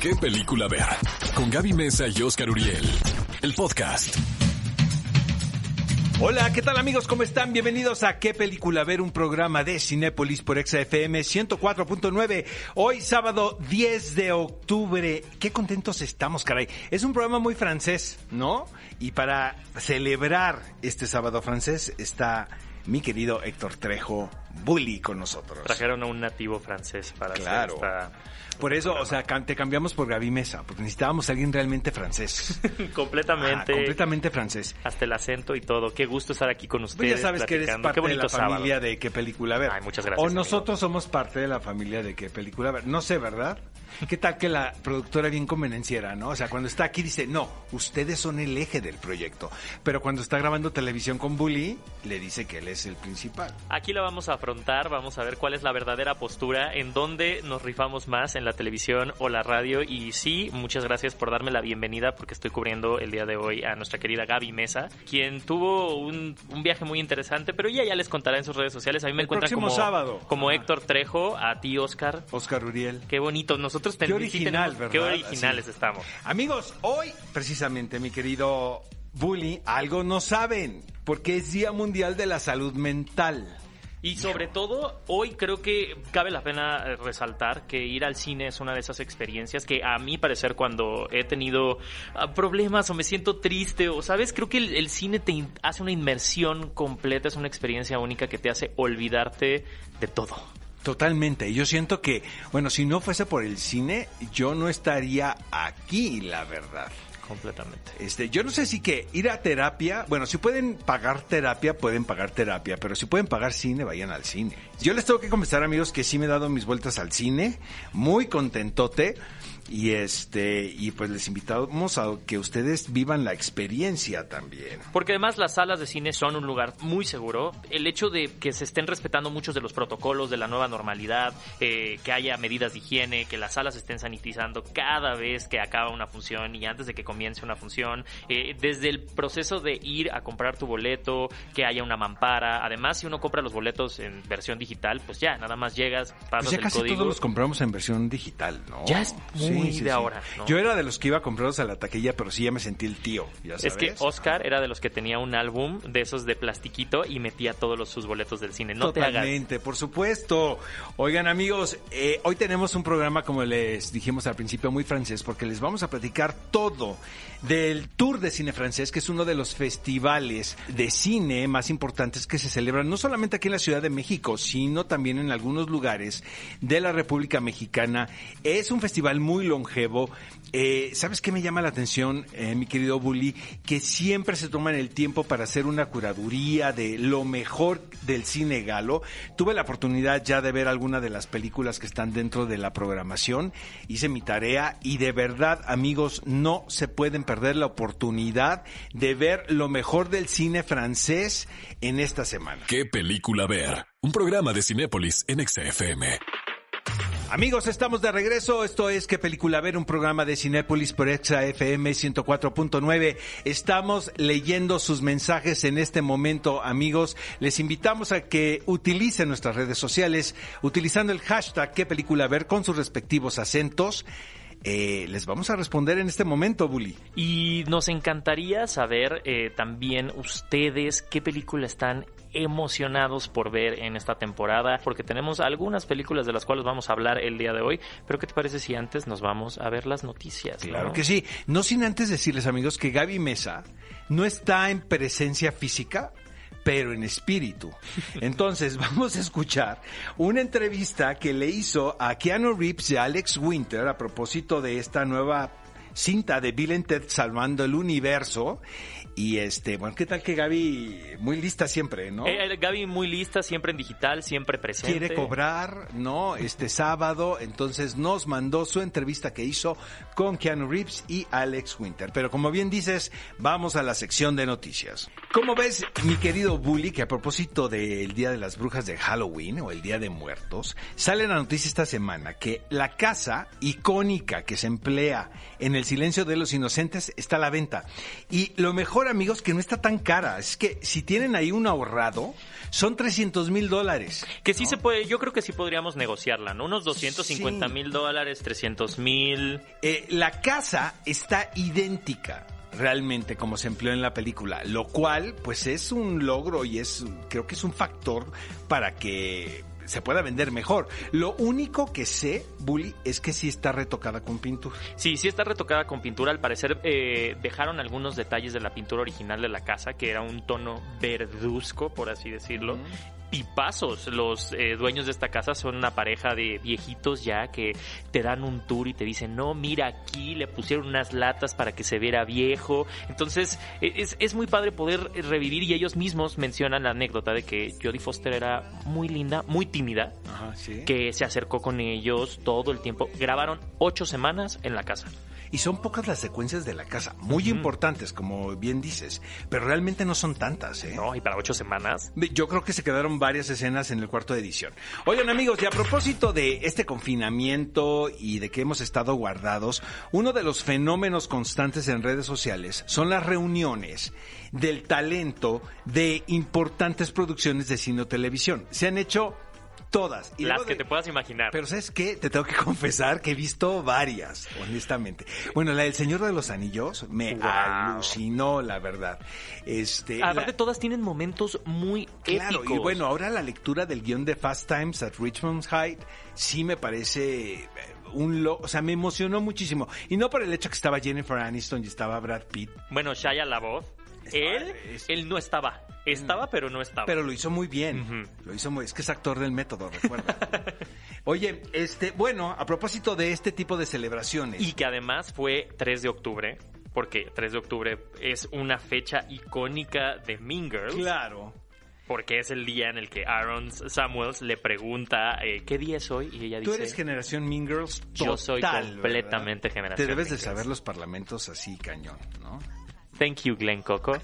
¿Qué película ver? Con Gaby Mesa y Oscar Uriel. El podcast. Hola, ¿qué tal amigos? ¿Cómo están? Bienvenidos a ¿Qué película ver? Un programa de Cinépolis por XFM 104.9. Hoy sábado 10 de octubre. Qué contentos estamos, caray. Es un programa muy francés, ¿no? Y para celebrar este sábado francés está mi querido Héctor Trejo Bully con nosotros. Trajeron a un nativo francés para Claro. hacer esta... Por eso, o sea, te cambiamos por Gaby Mesa, porque necesitábamos a alguien realmente francés. completamente, Ah, completamente francés. hasta el acento y todo. Qué gusto estar aquí con Pues ustedes. ya sabes que eres parte de la sábado. familia de qué película ver. Ay, muchas gracias, O amigo. nosotros somos parte de la familia de qué película ver. No sé, ¿verdad? ¿Qué tal que la productora bien convenenciera, no? O sea, cuando está aquí dice, no, ustedes son el eje del proyecto. Pero cuando está grabando televisión con Bully, le dice que él es el principal. Aquí la vamos a afrontar, vamos a ver cuál es la verdadera postura, en dónde nos rifamos más, en la televisión o la radio. Y sí, muchas gracias por darme la bienvenida porque estoy cubriendo el día de hoy a nuestra querida Gaby Mesa, quien tuvo un, un viaje muy interesante, pero ella ya les contará en sus redes sociales. A mí me El encuentran como, sábado. como Ajá. Héctor Trejo, a ti Oscar. Oscar Uriel. Qué bonito, nosotros Qué ten- sí original, tenemos- Qué originales Así. estamos. Amigos, hoy precisamente mi querido Bully, algo no saben, porque es Día Mundial de la Salud Mental. Y sobre todo, hoy creo que cabe la pena eh, resaltar que ir al cine es una de esas experiencias que a mi parecer cuando he tenido ah, problemas o me siento triste o, ¿sabes? Creo que el, el cine te hace una inmersión completa, es una experiencia única que te hace olvidarte de todo. Totalmente. Yo siento que, bueno, si no fuese por el cine, yo no estaría aquí, la verdad. Completamente. Este, yo no sé si que ir a terapia, bueno, si pueden pagar terapia, pueden pagar terapia, pero si pueden pagar cine, vayan al cine. Yo les tengo que confesar, amigos, que sí me he dado mis vueltas al cine, muy contentote. Y este, y pues les invitamos a que ustedes vivan la experiencia también. Porque además las salas de cine son un lugar muy seguro. El hecho de que se estén respetando muchos de los protocolos de la nueva normalidad, eh, que haya medidas de higiene, que las salas estén sanitizando cada vez que acaba una función y antes de que comience una función, eh, desde el proceso de ir a comprar tu boleto, que haya una mampara. Además, si uno compra los boletos en versión digital, pues ya, nada más llegas, pasas Pues ya el casi código. todos los compramos en versión digital, ¿no? Ya es muy de ahora, ¿no? Yo era de los que iba a comprarlos a la taquilla, pero sí ya me sentí el tío, ya Es que Oscar era de los que tenía un álbum de esos de plastiquito y metía todos los, sus boletos del cine. No te hagas. Totalmente, por supuesto. Oigan amigos, eh, hoy tenemos un programa, como les dijimos al principio, muy francés, porque les vamos a platicar todo del Tour de Cine Francés, que es uno de los festivales de cine más importantes que se celebran no solamente aquí en la Ciudad de México, sino también en algunos lugares de la República Mexicana. Es un festival muy longevo. Eh, ¿Sabes qué me llama la atención, eh, mi querido Bully? Que siempre se toman el tiempo para hacer una curaduría de lo mejor del cine galo. Tuve la oportunidad ya de ver alguna de las películas que están dentro de la programación. Hice mi tarea y de verdad, amigos, no se pueden perder la oportunidad de ver lo mejor del cine francés en esta semana. ¿Qué película ver? Un programa de Cinépolis en XFM. Amigos, estamos de regreso. Esto es ¿Qué película ver? Un programa de Cinépolis por Exa FM 104.9. Estamos leyendo sus mensajes en este momento, amigos. Les invitamos a que utilicen nuestras redes sociales utilizando el hashtag ¿Qué película ver? con sus respectivos acentos. Eh, les vamos a responder en este momento, Bully. Y nos encantaría saber eh, también ustedes qué película están emocionados por ver en esta temporada, porque tenemos algunas películas de las cuales vamos a hablar el día de hoy, pero ¿qué te parece si antes nos vamos a ver las noticias? Claro no? que sí. No sin antes decirles, amigos, que Gaby Mesa no está en presencia física, pero en espíritu. Entonces, vamos a escuchar una entrevista que le hizo a Keanu Reeves y a Alex Winter a propósito de esta nueva cinta de Bill and Ted Salvando el Universo. Y este, bueno, ¿qué tal que Gaby, muy lista siempre, ¿no? Eh, eh, Gaby muy lista, siempre en digital, siempre presente. quiere cobrar, ¿no? Este sábado, entonces nos mandó su entrevista que hizo con Keanu Reeves y Alex Winter. Pero como bien dices, vamos a la sección de noticias. ¿Cómo ves, mi querido Bully, que a propósito del Día de las Brujas de Halloween o el Día de Muertos, sale la noticia esta semana que la casa icónica que se emplea en el silencio de los inocentes está a la venta. Y lo mejor, amigos, que no está tan cara. Es que si tienen ahí un ahorrado, son 300 mil dólares. Que sí se puede, yo creo que sí podríamos negociarla, ¿no? Unos 250 mil dólares, 300 mil. Eh, la casa está idéntica realmente como se empleó en la película, lo cual pues es un logro y es creo que es un factor para que se pueda vender mejor. Lo único que sé, Bully, es que sí está retocada con pintura. Sí, sí está retocada con pintura. Al parecer eh, dejaron algunos detalles de la pintura original de la casa, que era un tono verduzco, por así decirlo tipazos. Los eh, dueños de esta casa son una pareja de viejitos ya que te dan un tour y te dicen, no, mira aquí, le pusieron unas latas para que se viera viejo. Entonces e, es, es muy padre poder revivir y ellos mismos mencionan la anécdota de que Jodie Foster era muy linda, muy tímida, que se acercó con ellos todo el tiempo. Grabaron ocho semanas en la casa. Y son pocas las secuencias de la casa, muy importantes, como bien dices, pero realmente no son tantas, ¿eh? No, y para ocho semanas. Yo creo que se quedaron varias escenas en el cuarto de edición. Oigan, amigos, y a propósito de este confinamiento y de que hemos estado guardados, uno de los fenómenos constantes en redes sociales son las reuniones del talento de importantes producciones de cine o televisión. Se han hecho Todas. Y Las que te puedas imaginar. Pero ¿sabes qué? Te tengo que confesar que he visto varias, honestamente. Bueno, la del Señor de los Anillos me alucinó, la verdad. Este, Aparte, todas tienen momentos muy claro, Y bueno, ahora la lectura del guion de Fast Times at Richmond Height sí me parece eh, un lo, o sea, me emocionó muchísimo. Y no por el hecho que estaba Jennifer Aniston y estaba Brad Pitt. Bueno, Shia voz él, él no estaba. Estaba, pero no estaba. Pero lo hizo muy bien. Lo hizo muy, es que es actor del método, recuerda. Oye, este, bueno, a propósito de este tipo de celebraciones. Y que además fue 3 de octubre, porque 3 de octubre es una fecha icónica de Mean Girls. Claro. Porque es el día en el que Aaron Samuels le pregunta eh, qué día es hoy y ella dice... Tú eres generación Mean Girls total, Yo soy completamente generación Te debes de saber los parlamentos así cañón, ¿no? Thank you, Glenn Coco.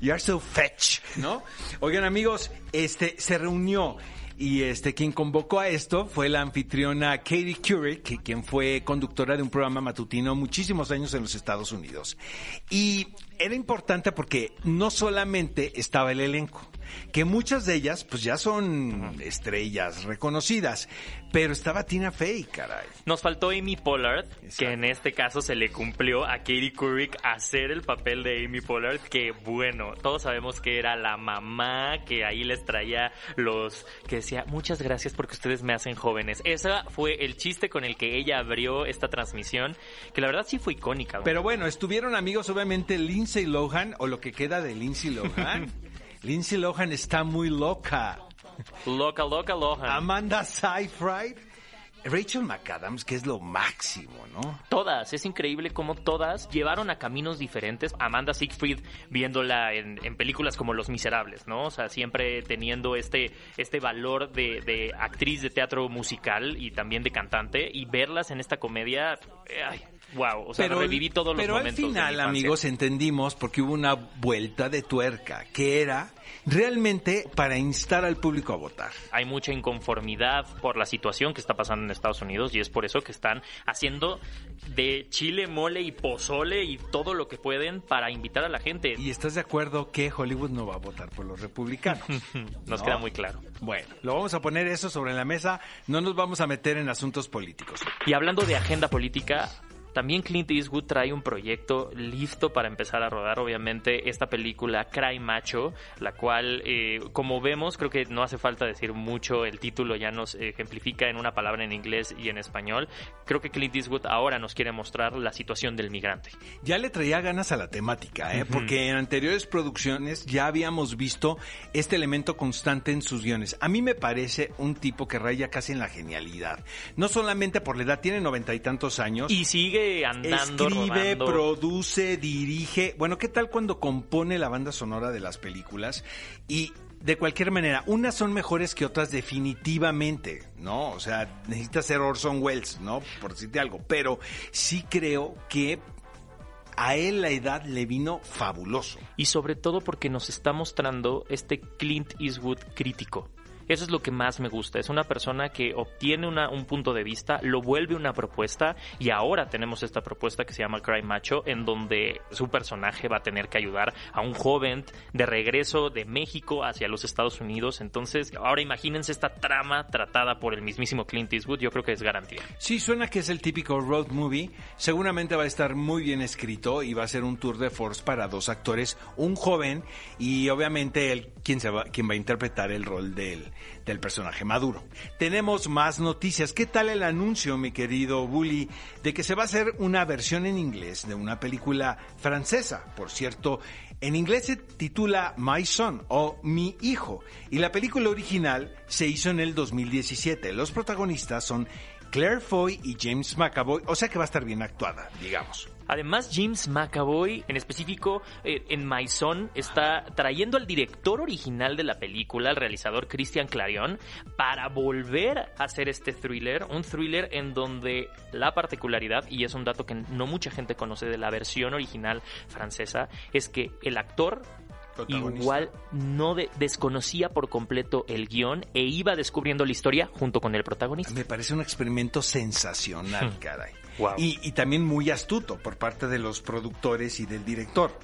You're so fetch, ¿no? Oigan, amigos, este se reunió y este quien convocó a esto fue la anfitriona Katie Couric, quien fue conductora de un programa matutino muchísimos años en los Estados Unidos. Y era importante porque no solamente estaba el elenco, que muchas de ellas pues ya son estrellas reconocidas, pero estaba Tina Fey, caray. Nos faltó Amy Pollard, que en este caso se le cumplió a Katie Couric hacer el papel de Amy Pollard, que bueno, todos sabemos que era la mamá que ahí les traía los que decía, "Muchas gracias porque ustedes me hacen jóvenes." Ese fue el chiste con el que ella abrió esta transmisión, que la verdad sí fue icónica. Pero bueno, estuvieron amigos obviamente Lindsay Lohan o lo que queda de Lindsay Lohan. Lindsay Lohan está muy loca. Loca, loca, Lohan. Amanda Seyfried. Rachel McAdams, que es lo máximo, ¿no? Todas, es increíble cómo todas llevaron a caminos diferentes. Amanda Siegfried viéndola en, películas como Los Miserables, ¿no? O sea, siempre teniendo este, este valor de, de, actriz de teatro musical y también de cantante. Y verlas en esta comedia, eh, ay, wow, o sea, pero, reviví todos los momentos. Pero al final, amigos, entendimos porque hubo una vuelta de tuerca, que era realmente para instar al público a votar. Hay mucha inconformidad por la situación que está pasando en Estados Unidos y es por eso que están haciendo de chile, mole y pozole y todo lo que pueden para invitar a la gente. ¿Y estás de acuerdo que Hollywood no va a votar por los republicanos? nos queda muy claro. Bueno, lo vamos a poner eso sobre la mesa, no nos vamos a meter en asuntos políticos. Y hablando de agenda política, también Clint Eastwood trae un proyecto listo para empezar a rodar, obviamente, esta película Cry Macho, la cual, eh, como vemos, creo que no hace falta decir mucho, el título ya nos ejemplifica en una palabra en inglés y en español. Creo que Clint Eastwood ahora nos quiere mostrar la situación del migrante. Ya le traía ganas a la temática, ¿eh? porque en anteriores producciones ya habíamos visto este elemento constante en sus guiones. A mí me parece un tipo que raya casi en la genialidad. No solamente por la edad, tiene noventa y tantos años. Y sigue andando. Escribe, produce, dirige. Bueno, ¿qué tal cuando compone la banda sonora de las películas? Y de cualquier manera, unas son mejores que otras definitivamente, ¿no? O sea, necesita ser Orson Welles, ¿no? Por decirte algo. Pero sí creo que a él la edad le vino fabuloso. Y sobre todo porque nos está mostrando este Clint Eastwood crítico Eso es lo que más me gusta. Es una persona que obtiene un punto de vista, lo vuelve una propuesta y ahora tenemos esta propuesta que se llama Cry Macho, en donde su personaje va a tener que ayudar a un joven de regreso de México hacia los Estados Unidos. Entonces, ahora imagínense esta trama tratada por el mismísimo Clint Eastwood. Yo creo que es garantía. Sí, suena que es el típico road movie. Seguramente va a estar muy bien escrito y va a ser un tour de force para dos actores, un joven y obviamente el quien, se va, quien va a interpretar el rol del, del personaje maduro. Tenemos más noticias. ¿Qué tal el anuncio, mi querido Bully, de que se va a hacer una versión en inglés de una película francesa? Por cierto, en inglés se titula My Son o Mi Hijo y la película original se hizo en el 2017. Los protagonistas son Claire Foy y James McAvoy, o sea que va a estar bien actuada, digamos. Además, James McAvoy, en específico eh, en My Son, está trayendo al director original de la película, el realizador Christian Clarion, para volver a hacer este thriller, un thriller en donde la particularidad, y es un dato que no mucha gente conoce de la versión original francesa, es que el actor igual no desconocía por completo el guion e iba descubriendo la historia junto con el protagonista. Me parece un experimento sensacional, hmm. caray. Y, también muy astuto por parte de los productores y del director.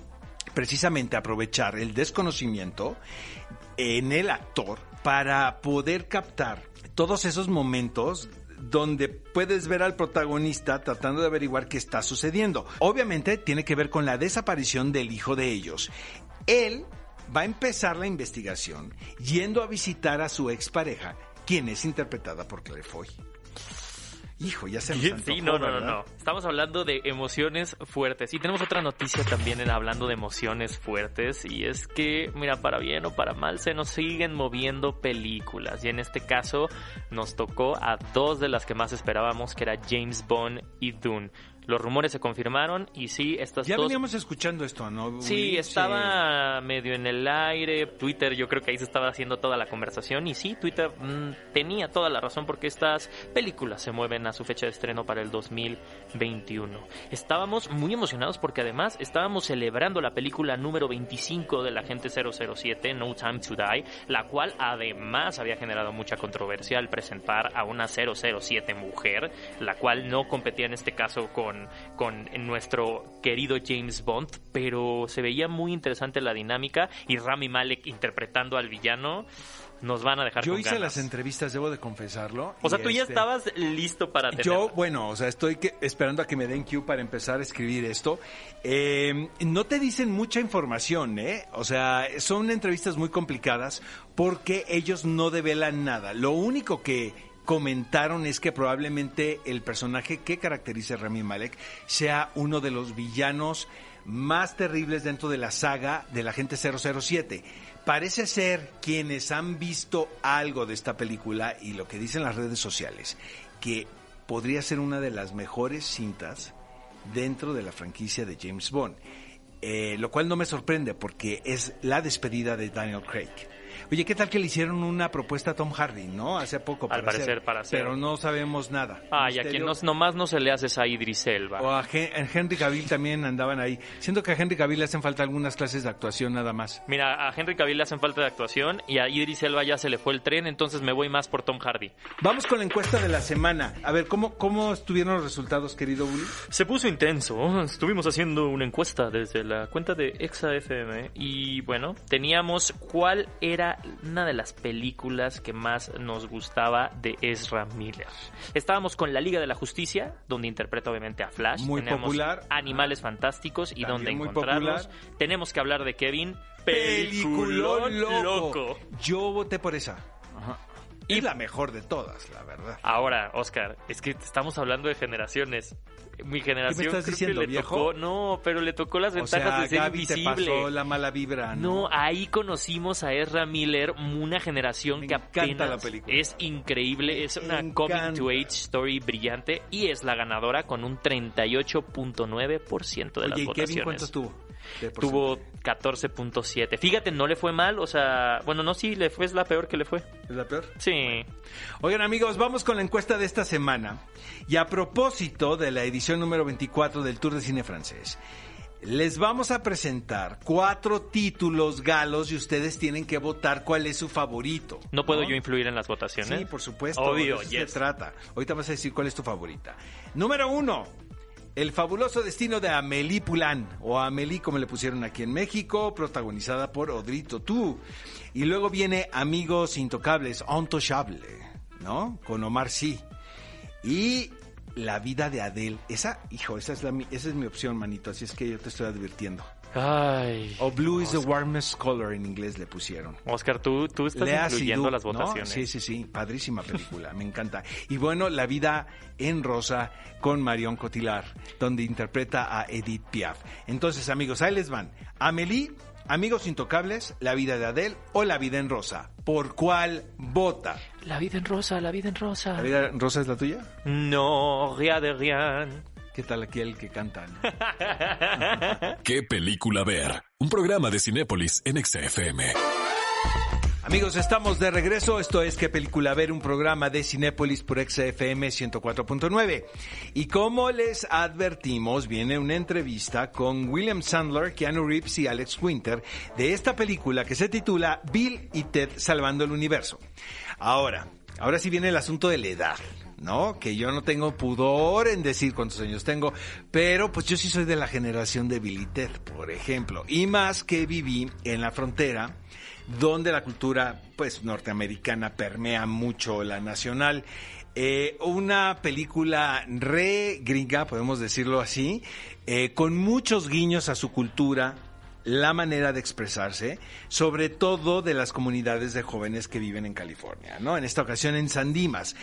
Precisamente aprovechar el desconocimiento en el actor para poder captar todos esos momentos donde puedes ver al protagonista tratando de averiguar qué está sucediendo. Obviamente tiene que ver con la desaparición del hijo de ellos. Él va a empezar la investigación yendo a visitar a su expareja, quien es interpretada por Claire Foy. Hijo, ya se nos Sí, no, no, no, no. Estamos hablando de emociones fuertes. Y tenemos otra noticia también en hablando de emociones fuertes. Y es que, mira, para bien o para mal, se nos siguen moviendo películas. Y en este caso, nos tocó a dos de las que más esperábamos, que era James Bond y Dune. Los rumores se confirmaron y sí, estas ya veníamos escuchando esto, ¿no? Sí, estaba medio en el aire. Twitter, yo creo que ahí se estaba haciendo toda la conversación. Y sí, Twitter mm, tenía toda la razón porque estas películas se mueven a su fecha de estreno para el 2021. Estábamos muy emocionados porque además estábamos celebrando la película número 25 de la gente 007, No Time to Die, la cual además había generado mucha controversia al presentar a una 007 mujer, la cual no competía en este caso con con, nuestro querido James Bond, pero se veía muy interesante la dinámica y Rami Malek interpretando al villano nos van a dejar Yo hice las entrevistas, debo de confesarlo. O sea, tú ya este, estabas listo para Yo, bueno, o sea, estoy esperando a que me den cue para empezar a escribir esto. Em, no te dicen mucha información, ¿eh? O sea, son entrevistas muy complicadas porque ellos no develan nada. Lo único que comentaron es que probablemente el personaje que caracteriza a Rami Malek sea uno de los villanos más terribles dentro de la saga de la gente 007. Parece ser quienes han visto algo de esta película y lo que dicen las redes sociales, que podría ser una de las mejores cintas dentro de la franquicia de James Bond. Eh, lo cual no me sorprende porque es la despedida de Daniel Craig. Oye, ¿qué tal que le hicieron una propuesta a Tom Hardy, no? Hace poco. Para Al parecer, para hacer. Pero no sabemos nada. Ah, y a quien no, nomás no se le hace a Idris Elba. O a Henry Cavill también andaban ahí. Siento que a Henry Cavill le hacen falta algunas clases de actuación nada más. Mira, a Henry Cavill le hacen falta de actuación y a Idris Elba ya se le fue el tren, entonces me voy más por Tom Hardy. Vamos con la encuesta de la semana. A ver, ¿cómo, cómo estuvieron los resultados, querido Bully? Se puso intenso. Estuvimos haciendo una encuesta desde la cuenta de ExaFM y bueno, teníamos cuál era una de las películas que más nos gustaba de Ezra Miller. Estábamos con La Liga de la Justicia, donde interpreta obviamente a Flash. Muy popular. Animales Fantásticos y donde encontrarlos. Tenemos que hablar de Kevin. Peliculón, loco. Yo voté por esa. Y la mejor de todas, la verdad. Ahora, Oscar, es que estamos hablando de generaciones mi generación ¿Qué me estás diciendo, le viejo? tocó, no, pero le tocó las ventajas de ser invisible. Te pasó la mala vibra, ¿no? ahí conocimos a Ezra Miller, una generación que apenas la película. es increíble, es una coming to age story brillante y es la ganadora con un 38.9% de las votaciones. Kevin cuántos tuvo? Tuvo 14.7. Fíjate, no le fue mal, o sea, bueno, no, sí, le fue, es la peor que le fue. ¿Es la peor? Sí. Oigan, amigos, vamos con la encuesta de esta semana. Y a propósito de la edición número 24 del Tour de Cine Francés, Les vamos a presentar cuatro títulos galos y ustedes tienen que votar cuál es su favorito. ¿No puedo yo influir en las votaciones? Sí, por supuesto. Obvio, de eso yes. se trata. Ahorita vas a decir cuál es tu favorita. Número uno. El fabuloso destino de Amélie Poulain, o Amélie como le pusieron aquí en México, protagonizada por Odrito Tú. Y luego viene Amigos Intocables, Intouchable, ¿no? Con Omar Sy. Y La vida de Adele. Esa, hijo, esa es, la, esa es mi opción, manito, así es que yo te estoy advirtiendo. Ay. O Blue is the warmest color en inglés le pusieron. Oscar, tú, tú estás Lea incluyendo Seydoux, las ¿no? votaciones. Sí, sí, sí, padrísima película, me encanta. Y bueno, La vida en rosa con Marion Cotillard, donde interpreta a Edith Piaf. Entonces, amigos, ahí les van. Amélie, Amigos Intocables, La vida de Adele o La vida en rosa. ¿Por cuál vota? La vida en rosa, la vida en rosa. ¿La vida en rosa es la tuya? No, rien de rien. ¿Qué tal aquí el que canta? no? ¿Qué película ver? Un programa de Cinépolis en XFM. Amigos, estamos de regreso. Esto es ¿Qué película ver? Un programa de Cinépolis por XFM 104.9. Y como les advertimos, viene una entrevista con William Sandler, Keanu Reeves y Alex Winter de esta película que se titula Bill y Ted Salvando el Universo. Ahora, ahora sí viene el asunto de la edad. ¿No? Que yo no tengo pudor en decir cuántos años tengo, pero pues yo sí soy de la generación de Ted, por ejemplo, y más que viví en la frontera, donde la cultura pues norteamericana permea mucho la nacional. Eh, una película re gringa, podemos decirlo así, eh, con muchos guiños a su cultura, la manera de expresarse, sobre todo de las comunidades de jóvenes que viven en California, ¿no? En esta ocasión en San Dimas.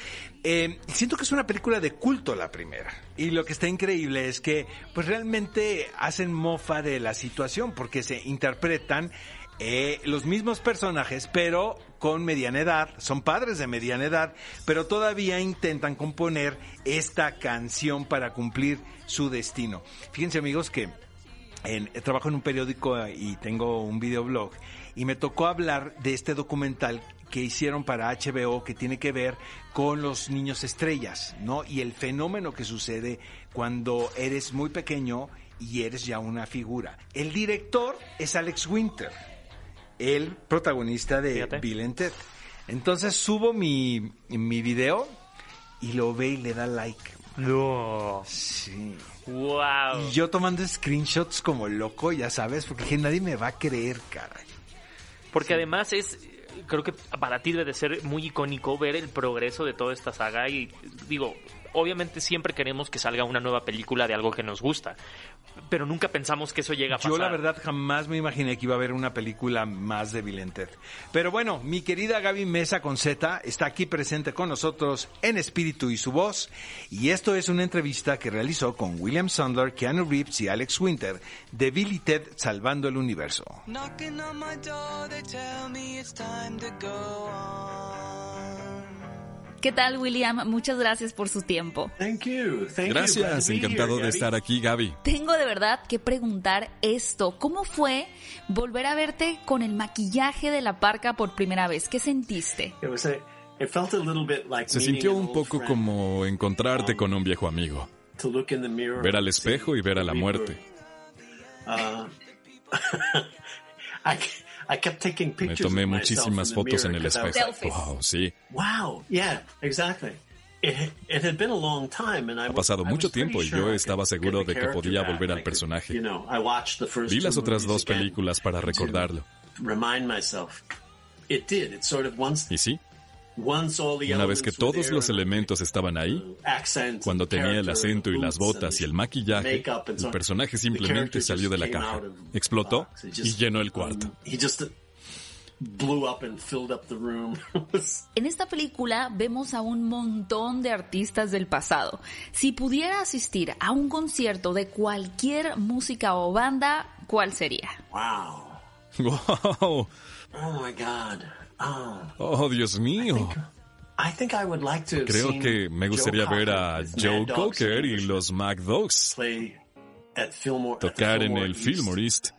Eh, siento que es una película de culto la primera. Y lo que está increíble es que, pues realmente hacen mofa de la situación, porque se interpretan eh, los mismos personajes, pero con mediana edad, son padres de mediana edad, pero todavía intentan componer esta canción para cumplir su destino. Fíjense amigos que en- trabajo en un periódico y tengo un videoblog y me tocó hablar de este documental que hicieron para HBO que tiene que ver con los niños estrellas, ¿no? Y el fenómeno que sucede cuando eres muy pequeño y eres ya una figura. El director es Alex Winter, el protagonista de Fíjate. Bill and Ted. Entonces subo mi, mi video y lo ve y le da like. No. Sí. Wow. Y yo tomando screenshots como loco, ya sabes, porque dije, nadie me va a creer, caray. Porque además es, creo que para ti debe de ser muy icónico ver el progreso de toda esta saga y digo, obviamente siempre queremos que salga una nueva película de algo que nos gusta, pero nunca pensamos que eso llega a pasar. Yo la verdad jamás me imaginé que iba a haber una película más de Bill Ted. Pero bueno, mi querida Gaby Mesa con Z está aquí presente con nosotros en espíritu y su voz. Y esto es una entrevista que realizó con William Sandler, Keanu Reeves y Alex Winter de Bill Ted Salvando el Universo. Knocking on my door, they tell me it's time to go on. ¿Qué tal, William? Muchas gracias por su tiempo. Thank you. Thank you. Glad Gracias, encantado here, de estar aquí, Gaby. Tengo de verdad que preguntar esto. ¿Cómo fue volver a verte con el maquillaje de la parca por primera vez? ¿Qué sentiste? Se sintió un poco como encontrarte con un viejo amigo. Ver al espejo y ver a la muerte. I, I kept taking Me pictures tomé muchísimas fotos en el espejo. Wow, sí. Wow, yeah, exactly. It, it had been a long time and I Ha pasado mucho tiempo y yo estaba seguro de que podía volver al personaje. Vi las otras dos películas para recordarlo. Y sí, una vez que todos los elementos estaban ahí, cuando and tenía el acento y las botas y el maquillaje, el on. personaje simplemente salió de la caja, explotó y llenó el cuarto. um, he just blew up and filled up the room. It was- En esta película vemos a un montón de artistas del pasado. Si pudiera asistir a un concierto de cualquier música o banda, ¿cuál sería? wow. ¡Wow! Oh my God. Oh. ¡Oh, Dios mío! I think I would like to have Creo que me gustaría ver a Joe Cocker y los Mac Dogs tocar en el. Fillmore East.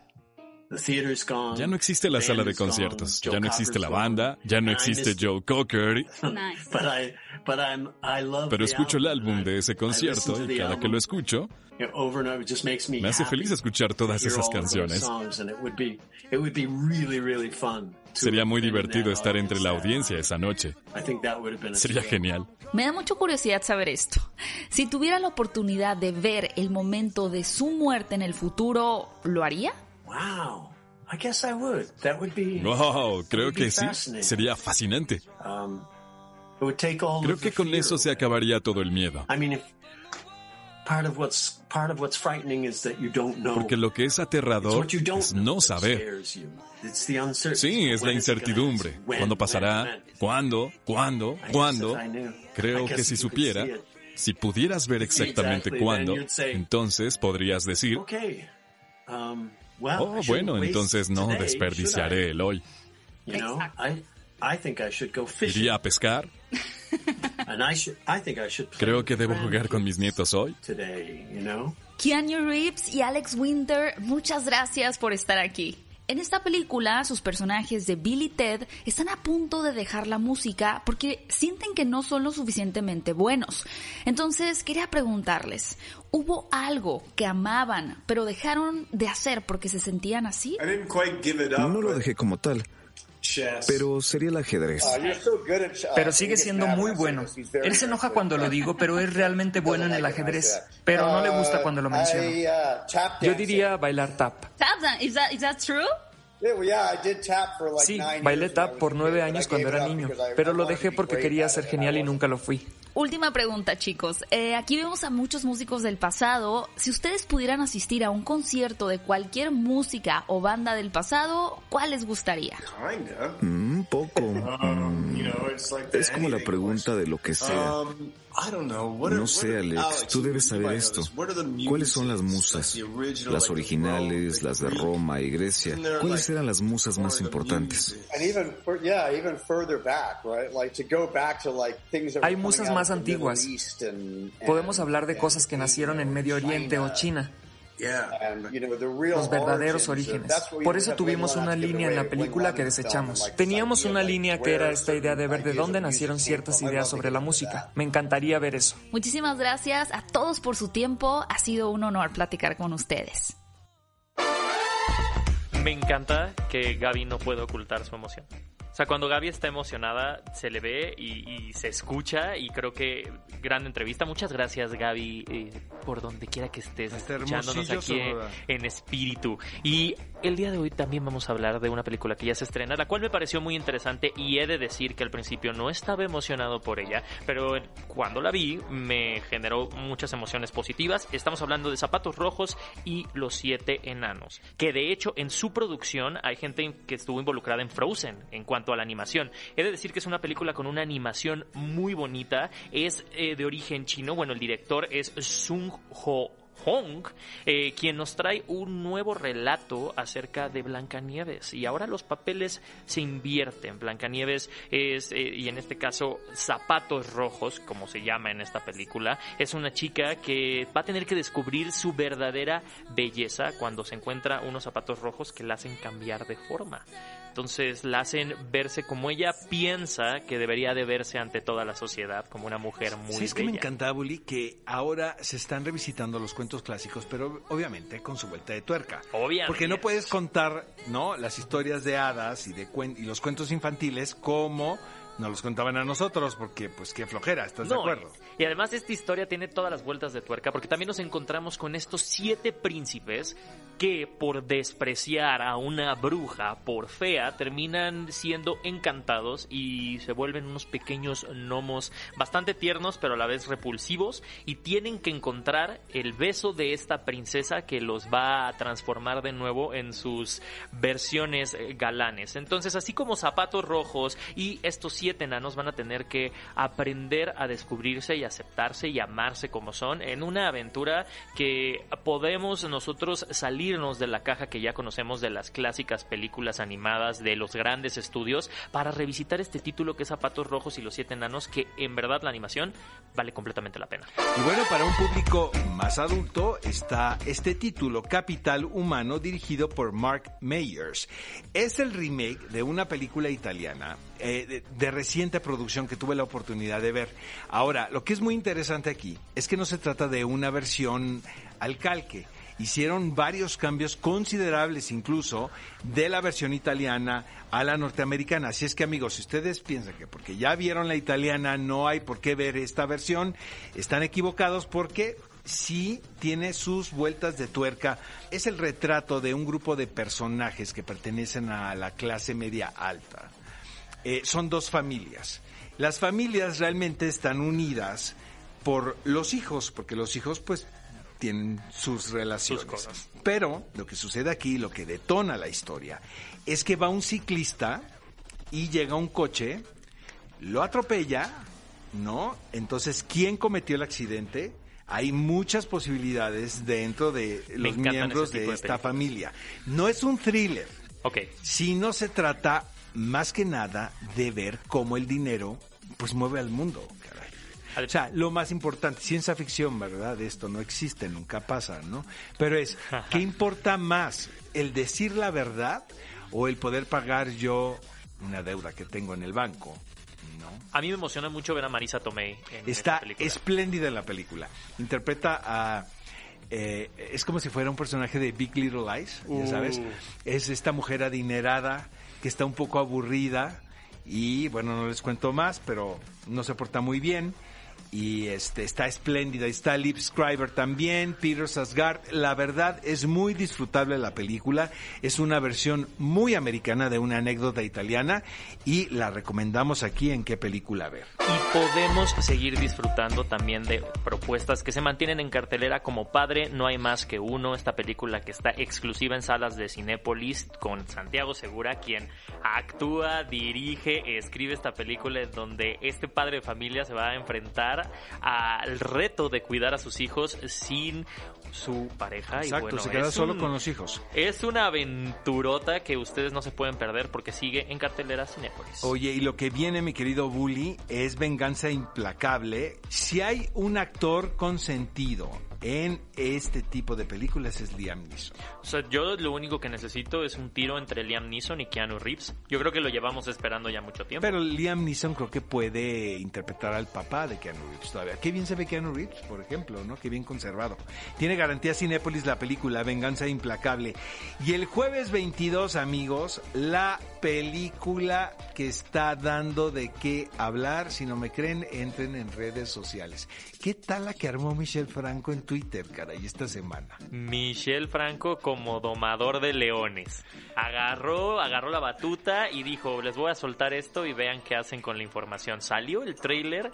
The theater's gone. Ya no existe la sala de is gone, conciertos, ya no existe la banda, ya no existe Joe Cocker, Nice. But I, but I'm, I love pero escucho el álbum de ese concierto listen to y the cada que album, lo escucho me hace happy feliz escuchar todas esas all of those canciones. songs, and it would be, it would be really, really fun to Sería muy divertido estar entre la audiencia esa noche. I think that would have been a Sería genial. Me da mucha curiosidad saber esto. Si tuviera la oportunidad de ver el momento de su muerte en el futuro, ¿lo haría? Wow. I guess I would. That would be. Wow, creo would be que sí. fascinating. Sería fascinante. Um, it would take all Creo que con eso se acabaría todo el miedo. I mean, if part of what's part of what's frightening is that you don't know. Porque lo que es aterrador what you don't es know no saber. scares you. It's the uncertainty. Sí, es la incertidumbre. ¿Cuándo when, pasará? when? ¿Cuándo? ¿Cuándo? ¿Cuándo? Creo que si if you could supiera, si pudieras ver exactamente cuándo, entonces podrías decir, Okay. Um, oh, bueno, entonces no desperdiciaré el hoy. I? You know, I, I think I should go fishing. Iría a pescar. And I should, I think I should play Creo que debo jugar con mis nietos hoy. Today, you know? Keanu Reeves y Alex Winter, muchas gracias por estar aquí. En esta película, sus personajes de Bill y Ted están a punto de dejar la música porque sienten que no son lo suficientemente buenos. Entonces, quería preguntarles, ¿hubo algo que amaban pero dejaron de hacer porque se sentían así? I didn't quite give it up. No lo dejé como tal. Pero sería el ajedrez. Pero sigue siendo muy bueno. Él se enoja cuando lo digo, pero es realmente bueno en el ajedrez. Pero no le gusta cuando lo menciono. Yo diría bailar tap. Tap dance, is that, is that true? Sí, bailé tap por nueve años cuando era niño, pero lo dejé porque quería ser genial y nunca lo fui. Última pregunta, chicos. Eh, aquí vemos a muchos músicos del pasado. Si ustedes pudieran asistir a un concierto de cualquier música o banda del pasado, ¿cuál les gustaría? Kinda. Mm, Un poco. Um, Mm, Es como la pregunta de lo que sea. Um, No sé, Alex, tú debes saber esto. ¿Cuáles son las musas? Las originales, las de. Roma y Grecia. ¿Cuáles eran las musas más importantes? muses? And even, fur- yeah, even further back, right? Like to go back to like things that Hay musas out más antiguas. Podemos hablar de cosas que nacieron en Medio Oriente o China. Los verdaderos orígenes. Por eso tuvimos una 182 línea en la película que 182 film, desechamos. Teníamos una línea que era esta idea de ver de dónde nacieron ciertas ideas sobre la música. Me encantaría ver eso. Muchísimas gracias a todos por su tiempo. Ha sido un honor platicar con ustedes. Me encanta que Gaby no puede ocultar su emoción. O sea, cuando Gaby está emocionada, se le ve y, y se escucha y creo que gran entrevista. Muchas gracias, Gaby, eh, por donde quiera que estés Este escuchándonos aquí en, en espíritu. Y el día de hoy también vamos a hablar de una película que ya se estrena, la cual me pareció muy interesante y he de decir que al principio no estaba emocionado por ella, pero cuando la vi me generó muchas emociones positivas. Estamos hablando de Zapatos Rojos y Los Siete Enanos, que de hecho en su producción hay gente que estuvo involucrada en Frozen en cuanto a la animación. He de decir que es una película con una animación muy bonita, es eh, de origen chino, bueno, el director es Sung Ho Hong, eh, quien nos trae un nuevo relato acerca de Blancanieves. Y ahora los papeles se invierten. Blancanieves es, eh, y en este caso, Zapatos Rojos, como se llama en esta película, es una chica que va a tener que descubrir su verdadera belleza cuando se encuentra unos zapatos rojos que la hacen cambiar de forma. Entonces la hacen verse como ella piensa que debería de verse ante toda la sociedad, como una mujer muy Sí, es que me bella. encanta, Bully, que ahora se están revisitando los cuentos clásicos, pero obviamente con su vuelta de tuerca. Obviamente. Porque no puedes contar, ¿no? Las historias de hadas y de cuen- y los cuentos infantiles como nos los contaban a nosotros, porque pues qué flojera, ¿estás de No, acuerdo? Y además esta historia tiene todas las vueltas de tuerca porque también nos encontramos con estos siete príncipes que por despreciar a una bruja por fea terminan siendo encantados y se vuelven unos pequeños gnomos bastante tiernos pero a la vez repulsivos y tienen que encontrar el beso de esta princesa que los va a transformar de nuevo en sus versiones galanes. Entonces así como zapatos rojos y estos siete siete enanos van a tener que aprender a descubrirse y aceptarse y amarse como son en una aventura que podemos nosotros salirnos de la caja que ya conocemos de las clásicas películas animadas de los grandes estudios para revisitar este título que es Zapatos Rojos y los Siete Enanos, que en verdad la animación vale completamente la pena. Y bueno, para un público más adulto está este título, Capital Humano, dirigido por Mark Meyers. Es el remake de una película italiana eh, de, de reciente producción que tuve la oportunidad de ver. Ahora, lo que es muy interesante aquí es que no se trata de una versión al calque hicieron varios cambios considerables incluso de la versión italiana a la norteamericana. Así es que amigos, si ustedes piensan que porque ya vieron la italiana no hay por qué ver esta versión, están equivocados porque sí tiene sus vueltas de tuerca. Es el retrato de un grupo de personajes que pertenecen a la clase media alta. Eh, son dos familias. Las familias realmente están unidas por los hijos, porque los hijos pues tienen sus relaciones. Sus cosas. Pero lo que sucede aquí, lo que detona la historia, es que va un ciclista y llega un coche, lo atropella, ¿no? Entonces, ¿quién cometió el accidente? Hay muchas posibilidades dentro de los miembros de de esta familia. No es un thriller, Ok. sino se trata más que nada de ver cómo el dinero pues mueve al mundo. caray. O sea, lo más importante, ciencia ficción, ¿verdad? Esto no existe, nunca pasa, ¿no? Pero es, ¿qué importa más? ¿El decir la verdad o el poder pagar yo una deuda que tengo en el banco? ¿No? A mí me emociona mucho ver a Marisa Tomei en esta Está película. espléndida la película. Interpreta a... eh, es como si fuera un personaje de Big Little Lies, ya Uh. sabes. Es esta mujer adinerada que está un poco aburrida y bueno, no les cuento más, pero no se porta muy bien. Y este está espléndida, está Liv Schreiber también, Peter Sarsgaard. La verdad es muy disfrutable la película. Es una versión muy americana de una anécdota italiana y la recomendamos aquí en qué película ver. Y podemos seguir disfrutando también de propuestas que se mantienen en cartelera como Padre No hay más que uno, esta película que está exclusiva en salas de Cinépolis con Santiago Segura, quien actúa, dirige, escribe esta película donde este padre de familia se va a enfrentar al reto de cuidar a sus hijos sin su pareja. y Exacto, bueno, se queda es solo un- con los hijos. Es una aventurota que ustedes no se pueden perder porque sigue en cartelera Cinépolis. Oye, y lo que viene, mi querido Bully, es venganza implacable. Si hay un actor consentido en este tipo de películas es Liam Neeson. O sea, yo lo único que necesito es un tiro entre Liam Neeson y Keanu Reeves. Yo creo que lo llevamos esperando ya mucho tiempo. Pero Liam Neeson creo que puede interpretar al papá de Keanu Reeves todavía. Qué bien se ve Keanu Reeves, por ejemplo, ¿no? Qué bien conservado. Tiene garantía Cinépolis la película Venganza Implacable. Y el jueves 22, amigos, la película que está dando de qué hablar. Si no me creen, entren en redes sociales. ¿Qué tal la que armó Michelle Franco en Twitter, caray, esta semana? Michelle Franco como domador de leones. Agarró, agarró la batuta y dijo, les voy a soltar esto y vean qué hacen con la información. Salió el tráiler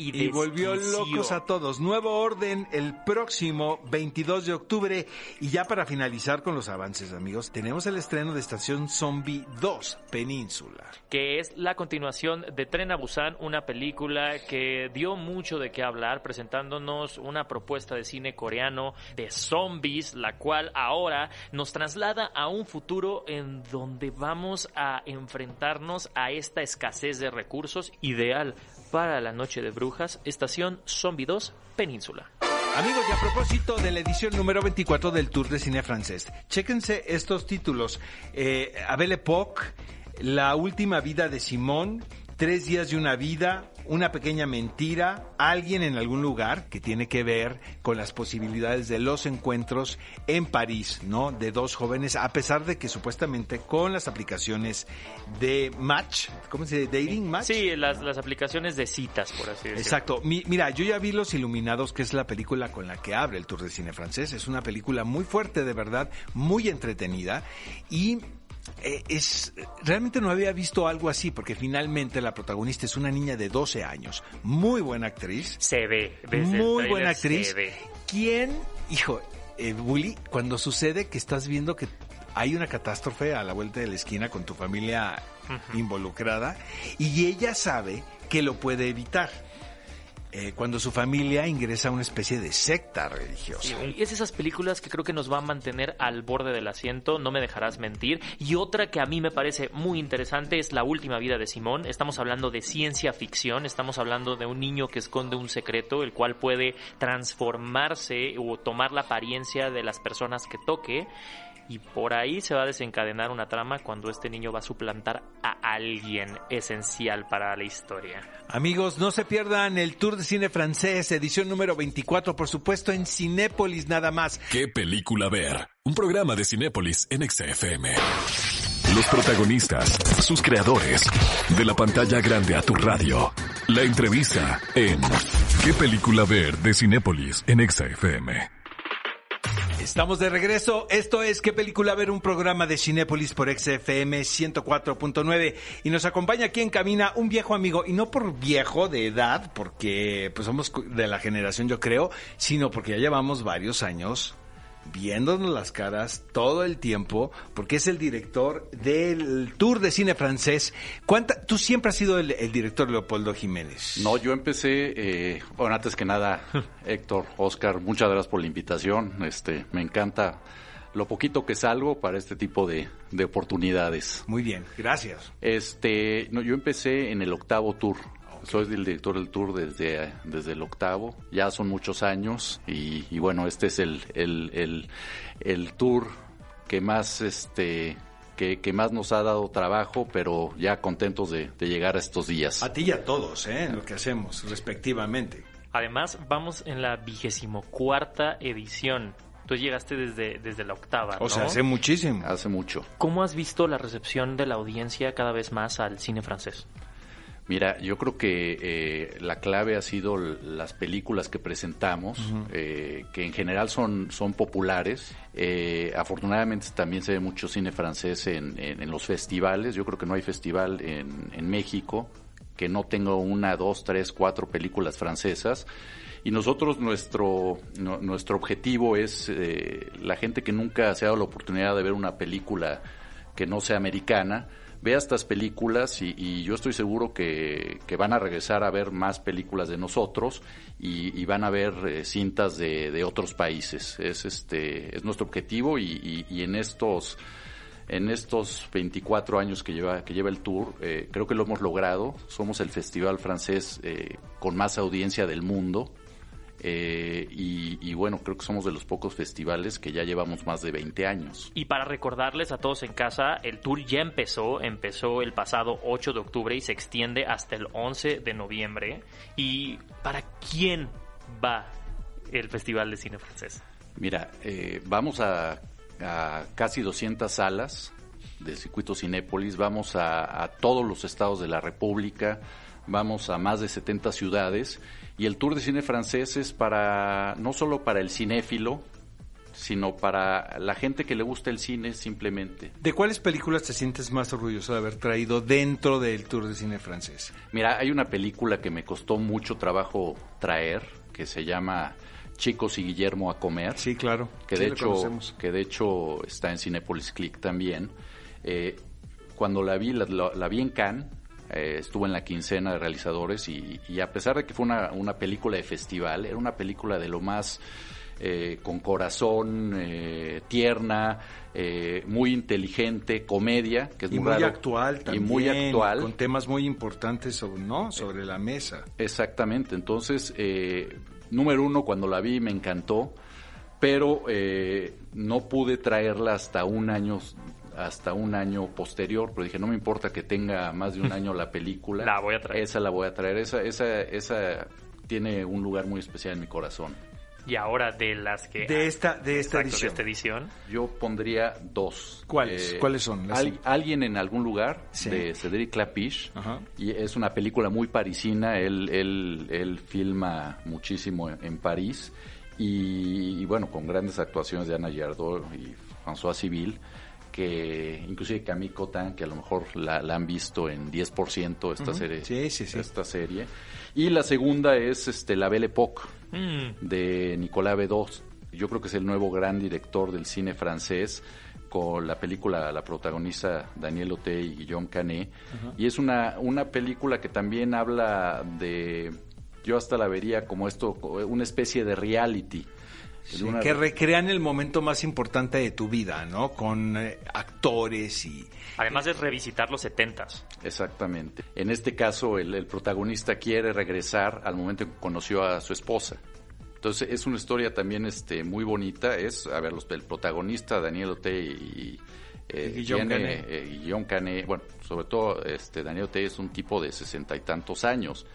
y, Y volvió locos a todos. Nuevo orden el próximo 22 de octubre. Y ya para finalizar con los avances, amigos, tenemos el estreno de Estación Zombie 2, Península. que es la continuación de Tren a Busan, una película que dio mucho de qué hablar, presentándonos una propuesta de cine coreano de zombies, la cual ahora nos traslada a un futuro en donde vamos a enfrentarnos a esta escasez de recursos ideal para la noche de brujas, estación Zombie 2, Península. Amigos, y a propósito de la edición número 24 del Tour de Cine Francés, chéquense estos títulos. Eh, Abel Époque, La última vida de Simón, Tres días de una vida, Una pequeña mentira, Alguien en algún lugar, que tiene que ver con las posibilidades de los encuentros en París, ¿no? De dos jóvenes, a pesar de que supuestamente con las aplicaciones de match, ¿cómo se dice? Dating match. Sí, las, las aplicaciones de citas, por así decirlo. Exacto. Mi- mira, yo ya vi Los Iluminados, que es la película con la que abre el Tour de Cine francés. Es una película muy fuerte, de verdad, muy entretenida. Y eh, es realmente no había visto algo así, porque finalmente la protagonista es una niña de 12 años. Muy buena actriz. Se ve. desde Muy buena se actriz. ve. ¿Quién, hijo, eh, Bully, cuando sucede que estás viendo que hay una catástrofe a la vuelta de la esquina con tu familia involucrada y ella sabe que lo puede evitar. Eh, cuando su familia ingresa a una especie de secta religiosa. Y es esas películas que creo que nos va a mantener al borde del asiento, no me dejarás mentir. Y otra que a mí me parece muy interesante es La última vida de Simón. Estamos hablando de ciencia ficción, estamos hablando de un niño que esconde un secreto, el cual puede transformarse o tomar la apariencia de las personas que toque y por ahí se va a desencadenar una trama cuando este niño va a suplantar a alguien esencial para la historia. Amigos, no se pierdan el Tour de Cine Francés, edición número 24, por supuesto en Cinépolis nada más. ¿Qué película ver? Un programa de Cinépolis en XFM. Los protagonistas, sus creadores, de la pantalla grande a tu radio. La entrevista en ¿Qué película ver? de Cinépolis en XFM. Estamos de regreso. Esto es ¿Qué película ver? Un programa de Cinépolis por XFM 104.9 y nos acompaña aquí en cabina un viejo amigo y no por viejo de edad, porque pues somos de la generación yo creo, sino porque ya llevamos varios años viéndonos las caras todo el tiempo, porque es el director del Tour de Cine Francés. ¿Cuánta, tú siempre has sido el, el director Leopoldo Jiménez. No, yo empecé, eh, bueno, antes que nada, Héctor, Oscar, muchas gracias por la invitación. Este, me encanta lo poquito que salgo para este tipo de, de oportunidades. Muy bien, gracias. Este, no, yo empecé en el octavo tour. Soy el director del tour desde, desde el octavo, ya son muchos años y, y bueno, este es el, el, el, el tour que más este que, que, más nos ha dado trabajo, pero ya contentos de, de, llegar a estos días. A ti y a todos, ¿eh? En lo que hacemos, respectivamente. Además, vamos en la vigésimo cuarta edición. Tú llegaste desde, desde la octava. O sea, hace muchísimo. Hace mucho. ¿Cómo has visto la recepción de la audiencia cada vez más al cine francés? Mira, yo creo que eh, la clave ha sido las películas que presentamos, uh -huh. eh, que en general son, son populares. Eh, afortunadamente también se ve mucho cine francés en, en, en, los festivales. Yo creo que no hay festival en, en México que no tenga una, dos, tres, cuatro películas francesas. Y nosotros, nuestro, no, nuestro objetivo es eh, la gente que nunca se ha dado la oportunidad de ver una película que no sea americana, vea estas películas y, yo estoy seguro que, van a regresar a ver más películas de nosotros y, van a ver eh, cintas de, de, otros países. Es, este, es nuestro objetivo y, y en estos en estos 24 años que lleva, que lleva el tour, eh, creo que lo hemos logrado. Somos el festival francés eh, con más audiencia del mundo. Eh, y, y, bueno, creo que somos de los pocos festivales que ya llevamos más de 20 años. Y para recordarles a todos en casa, el tour ya empezó, empezó el pasado 8 de octubre y se extiende hasta el 11 de noviembre. ¿Y para quién va el Festival de Cine Francés? Mira, eh, vamos a, a, casi 200 salas del circuito Cinépolis, vamos a, a todos los estados de la República, vamos a más de 70 ciudades y el Tour de Cine Francés es para, no solo para el cinéfilo, sino para la gente que le gusta el cine simplemente. ¿De cuáles películas te sientes más orgulloso de haber traído dentro del Tour de Cine Francés? Mira, hay una película que me costó mucho trabajo traer, que se llama Chicos y Guillermo a comer. Sí, claro. Que, sí, de, hecho, que de hecho está en Cinepolis Click también. Eh, cuando la vi, la, la, la vi en Cannes, eh, estuvo en la quincena de realizadores y, y a pesar de que fue una, una, película de festival, era una película de lo más eh, con corazón, eh, tierna, eh, muy inteligente, comedia, que es y muy, muy actual también, y muy actual, con temas muy importantes sobre, ¿no? sobre la mesa. Exactamente, entonces, eh, número uno, cuando la vi me encantó, pero eh, no pude traerla hasta un año hasta un año posterior, pero dije, no me importa que tenga más de un año la película. la voy a traer. Esa la voy a traer. Esa, esa, esa tiene un lugar muy especial en mi corazón. Y ahora de las que... De esta, de esta, exacto, edición. De esta edición. Yo pondría dos. ¿Cuáles? Eh, ¿Cuáles son? Al, alguien en algún lugar sí. de Cédric Clapiche. Ajá. Y es una película muy parisina. Él, él, él filma muchísimo en, en París. Y, y, bueno, con grandes actuaciones de Ana Giardot y François Civil que inclusive Camille Cotin, que a lo mejor la, la han visto en 10% esta uh -huh. serie. Sí, sí, sí. Esta serie. Y la segunda es este La Belle Époque mm. de Nicolas Bedos. Yo creo que es el nuevo gran director del cine francés con la película, la protagonista Daniel Otey y John Canet, y es una, una película que también habla de, yo hasta la vería como esto, una especie de reality. Sí, Una- que recrean el momento más importante de tu vida, ¿no? Con eh, actores y... Además es revisitar los setentas. Exactamente. En este caso, el, el protagonista quiere regresar al momento en que conoció a su esposa. Entonces, es una historia también este, muy bonita. Es, a ver, los, el protagonista, Daniel Otey y, eh, Y John Canet. eh, John bueno, sobre todo este, Daniel Otey es un tipo de sesenta y tantos años.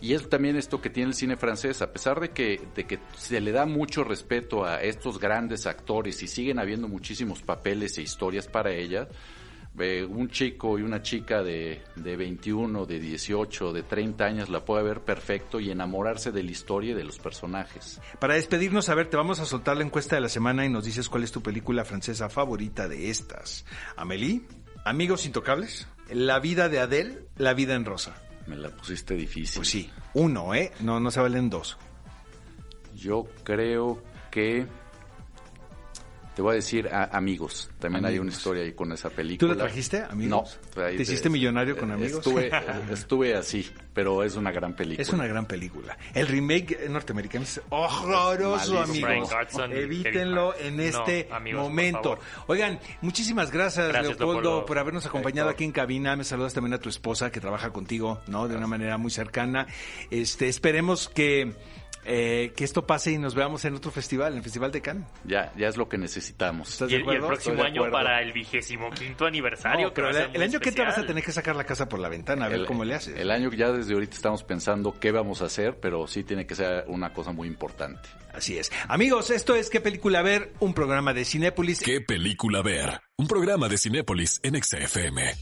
Y es también esto que tiene el cine francés, a pesar de que, de que se le da mucho respeto a estos grandes actores y siguen habiendo muchísimos papeles e historias para ellas, eh, un chico y una chica de, de 21, de 18, de 30 años la puede ver perfecto y enamorarse de la historia y de los personajes. Para despedirnos, a ver, te vamos a soltar la encuesta de la semana y nos dices cuál es tu película francesa favorita de estas. Amélie, Amigos Intocables, La vida de Adele, La vida en rosa. Me la pusiste difícil. Pues sí, uno, ¿eh? No, no se valen dos. Yo creo que... Te voy a decir a- Amigos. También hay una historia ahí con esa película. ¿Tú la trajiste, Amigos? No. ahí ¿Te hiciste millonario con Amigos? Estuve, estuve así, pero es una gran película. Es una gran película. El remake norteamericano es horroroso. Brian amigos. Evítenlo en este No, amigos, por momento. Oigan, muchísimas gracias, Gracias, Leopoldo, Leopoldo. por habernos acompañado Héctor. aquí en cabina. Me saludas también a tu esposa que trabaja contigo, ¿no? De una manera muy cercana. Este, esperemos que, eh, que esto pase y nos veamos en otro festival, en el Festival de Cannes. Ya, ya es lo que necesitamos. ¿Estás Y de el, y el acuerdo? próximo año para el vigésimo quinto aniversario. No, que pero a el, el año que entra vas a especial. tener que sacar la casa por la ventana, a ver El- cómo le haces. El año ya desde ahorita estamos pensando qué vamos a hacer, pero sí tiene que ser una cosa muy importante. Así es. Amigos, esto es ¿Qué película ver? Un programa de Cinépolis. ¿Qué película ver? Un programa de Cinépolis en XFM.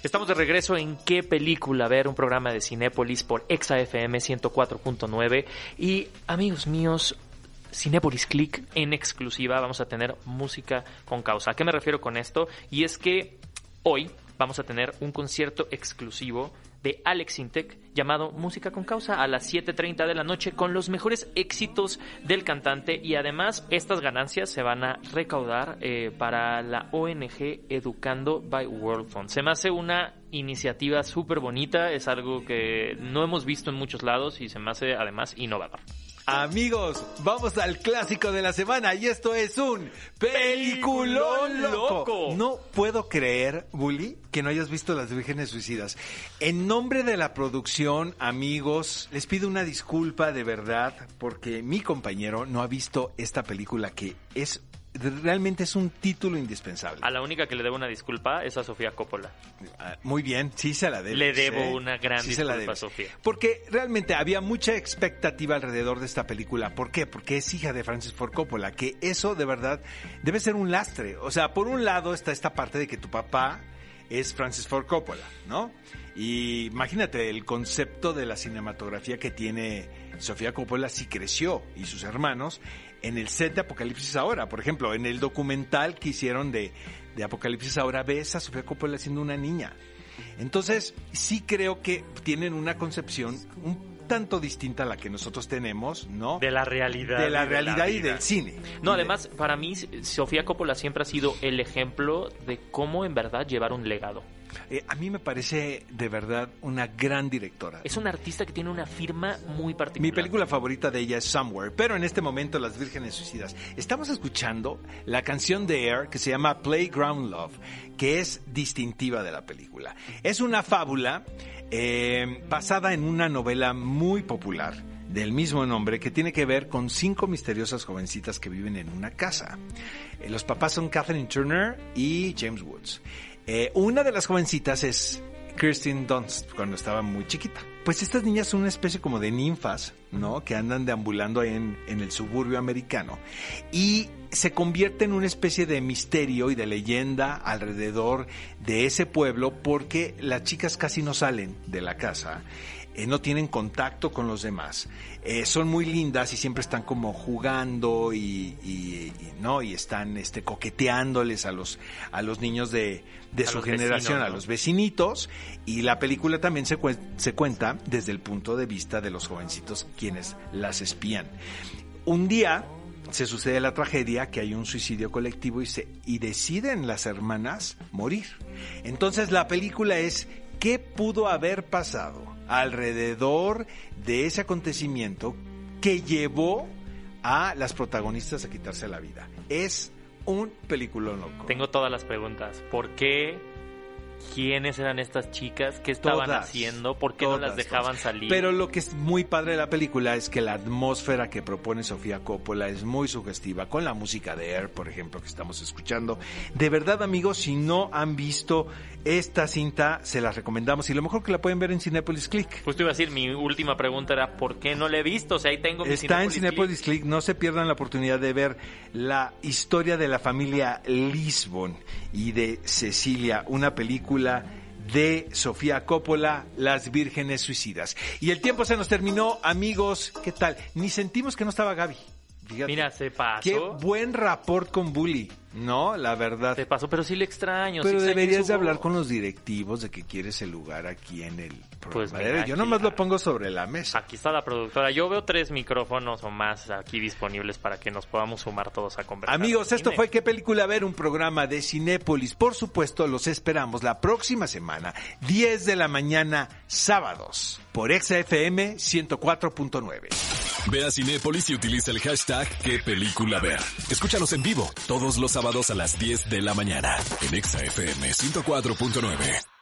Estamos de regreso en qué película ver, un programa de Cinépolis por ExaFM 104.9 y amigos míos, Cinépolis Click en exclusiva vamos a tener música con causa. ¿A qué me refiero con esto? Y es que hoy vamos a tener un concierto exclusivo de Alex Intec llamado Música con Causa a las 7.30 de la noche con los mejores éxitos del cantante y además estas ganancias se van a recaudar eh, para la ONG Educando by World Fund. Se me hace una iniciativa súper bonita, es algo que no hemos visto en muchos lados y se me hace además innovador. Amigos, vamos al clásico de la semana y esto es un peliculón loco. No puedo creer, Bully, que no hayas visto Las Vírgenes Suicidas. En nombre de la producción, amigos, les pido una disculpa de verdad porque mi compañero no ha visto esta película que es realmente es un título indispensable. A la única que le debo una disculpa es a Sofía Coppola. Ah, Muy bien, sí se la debe. Le debo una gran disculpa a Sofía. Porque realmente había mucha expectativa alrededor de esta película. ¿Por qué? Porque es hija de Francis Ford Coppola, que eso de verdad debe ser un lastre. O sea, por un lado está esta parte de que tu papá es Francis Ford Coppola, ¿no? Y imagínate el concepto de la cinematografía que tiene Sofía Coppola si creció y sus hermanos en el set de Apocalipsis Ahora. Por ejemplo, en el documental que hicieron de, de Apocalipsis Ahora, ves a Sofía Coppola siendo una niña. Entonces, sí creo que tienen una concepción un tanto distinta a la que nosotros tenemos, ¿no? De la realidad. De la de realidad y del cine. No, Y de- además, para mí, Sofía Coppola siempre ha sido el ejemplo de cómo en verdad llevar un legado. Eh, a mí me parece de verdad una gran directora. Es un artista que tiene una firma muy particular. Mi película favorita de ella es Somewhere, pero en este momento Las Vírgenes Suicidas. Estamos escuchando la canción de Air que se llama Playground Love, que es distintiva de la película. Es una fábula eh, basada en una novela muy popular del mismo nombre que tiene que ver con cinco misteriosas jovencitas que viven en una casa. Eh, los papás son Kathleen Turner y James Woods. Eh, una de las jovencitas es Kirsten Dunst cuando estaba muy chiquita. Pues estas niñas son una especie como de ninfas, ¿no? Que andan deambulando ahí en, en el suburbio americano. Y se convierte en una especie de misterio y de leyenda alrededor de ese pueblo porque las chicas casi no salen de la casa. Eh, no tienen contacto con los demás. Eh, son muy lindas y siempre están como jugando y, y- y, no y están este coqueteándoles a los a los niños de, su generación, vecinos, a los vecinitos y la película también se, se cuenta desde el punto de vista de los jovencitos quienes las espían. Un día se sucede la tragedia, que hay un suicidio colectivo y, se, y deciden las hermanas morir. Entonces la película es qué pudo haber pasado alrededor de ese acontecimiento que llevó a las protagonistas a quitarse la vida. Es un peliculón loco. Tengo todas las preguntas. ¿Por qué? ¿Quiénes eran estas chicas? ¿Qué estaban Todas, haciendo? ¿Por qué no las dejaban todas. salir? Pero lo que es muy padre de la película es que la atmósfera que propone Sofía Coppola es muy sugestiva, con la música de Air, por ejemplo, que estamos escuchando. De verdad, amigos, si no han visto esta cinta, se las recomendamos y lo mejor que la pueden ver en Cinepolis Click. Justo iba a decir, mi última pregunta era, ¿por qué no la he visto? O sea, ahí tengo mi Está en Cinepolis Click, no se pierdan la oportunidad de ver la historia de la familia Lisbon y de Cecilia, una película de Sofía Coppola, Las Vírgenes Suicidas. Y el tiempo se nos terminó, amigos, ¿qué tal? Ni sentimos que no estaba Gaby. Fíjate. Mira, se pasó. Qué buen rapport con Bully, ¿no? La verdad. Se pasó, pero sí le extraño. sí Pero extraño deberías su de hablar con los directivos de que quieres el lugar aquí en el Pues mira, Yo nomás lo pongo sobre la mesa. Aquí está la productora. Yo veo tres micrófonos o más aquí disponibles para que nos podamos sumar todos a conversar. Amigos, esto cine. fue ¿Qué película ver? Un programa de Cinépolis. Por supuesto, los esperamos la próxima semana, 10 de la mañana, sábados, por ExaFM 104.9. Ve a Cinépolis y utiliza el hashtag qué película ver. Escúchanos en vivo todos los sábados a las 10 de la mañana en Exa FM 104.9.